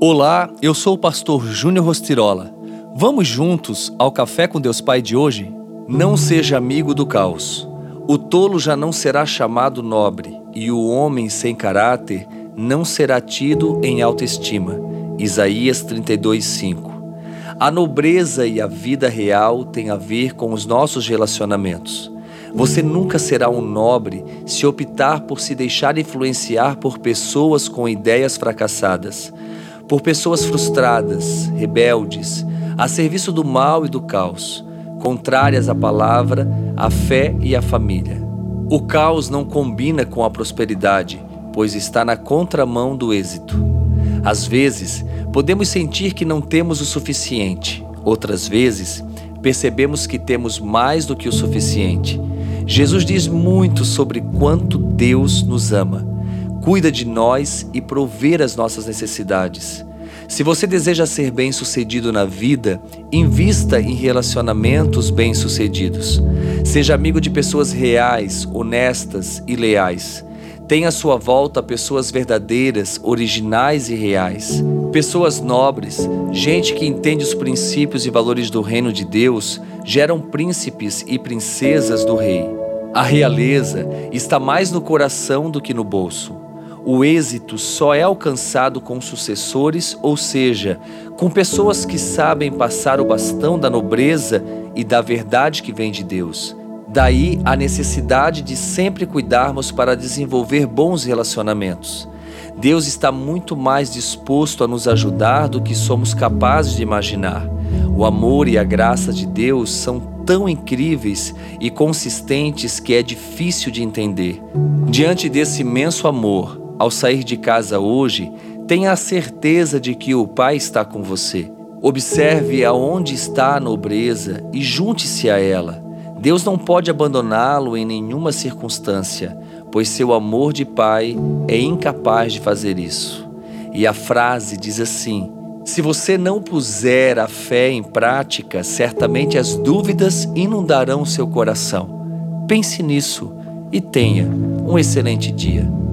Olá, eu sou o pastor Júnior Rostirola. Vamos juntos ao Café com Deus Pai de hoje? Não seja amigo do caos. O tolo já não será chamado nobre, e o homem sem caráter não será tido em alta estima. Isaías 32:5. A nobreza e a vida real têm a ver com os nossos relacionamentos. Você nunca será um nobre se optar por se deixar influenciar por pessoas com ideias fracassadas por pessoas frustradas, rebeldes, a serviço do mal e do caos, contrárias à palavra, à fé e à família. O caos não combina com a prosperidade, pois está na contramão do êxito. Às vezes, podemos sentir que não temos o suficiente, outras vezes, percebemos que temos mais do que o suficiente. Jesus diz muito sobre quanto Deus nos ama cuida de nós e prover as nossas necessidades. Se você deseja ser bem-sucedido na vida, invista em relacionamentos bem-sucedidos. Seja amigo de pessoas reais, honestas e leais. Tenha à sua volta pessoas verdadeiras, originais e reais. Pessoas nobres, gente que entende os princípios e valores do reino de Deus, geram príncipes e princesas do rei. A realeza está mais no coração do que no bolso. O êxito só é alcançado com sucessores, ou seja, com pessoas que sabem passar o bastão da nobreza e da verdade que vem de Deus. Daí a necessidade de sempre cuidarmos para desenvolver bons relacionamentos. Deus está muito mais disposto a nos ajudar do que somos capazes de imaginar. O amor e a graça de Deus são tão incríveis e consistentes que é difícil de entender. Diante desse imenso amor, ao sair de casa hoje, tenha a certeza de que o Pai está com você. Observe aonde está a nobreza e junte-se a ela. Deus não pode abandoná-lo em nenhuma circunstância, pois seu amor de Pai é incapaz de fazer isso. E a frase diz assim: Se você não puser a fé em prática, certamente as dúvidas inundarão seu coração. Pense nisso e tenha um excelente dia.